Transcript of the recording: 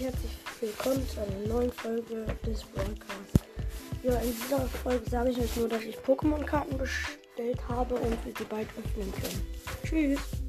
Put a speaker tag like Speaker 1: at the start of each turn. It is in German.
Speaker 1: herzlich willkommen zu einer neuen Folge des Broadcasts. Ja, in dieser Folge sage ich euch nur, dass ich Pokémon-Karten bestellt habe und wir sie bald öffnen können. Tschüss!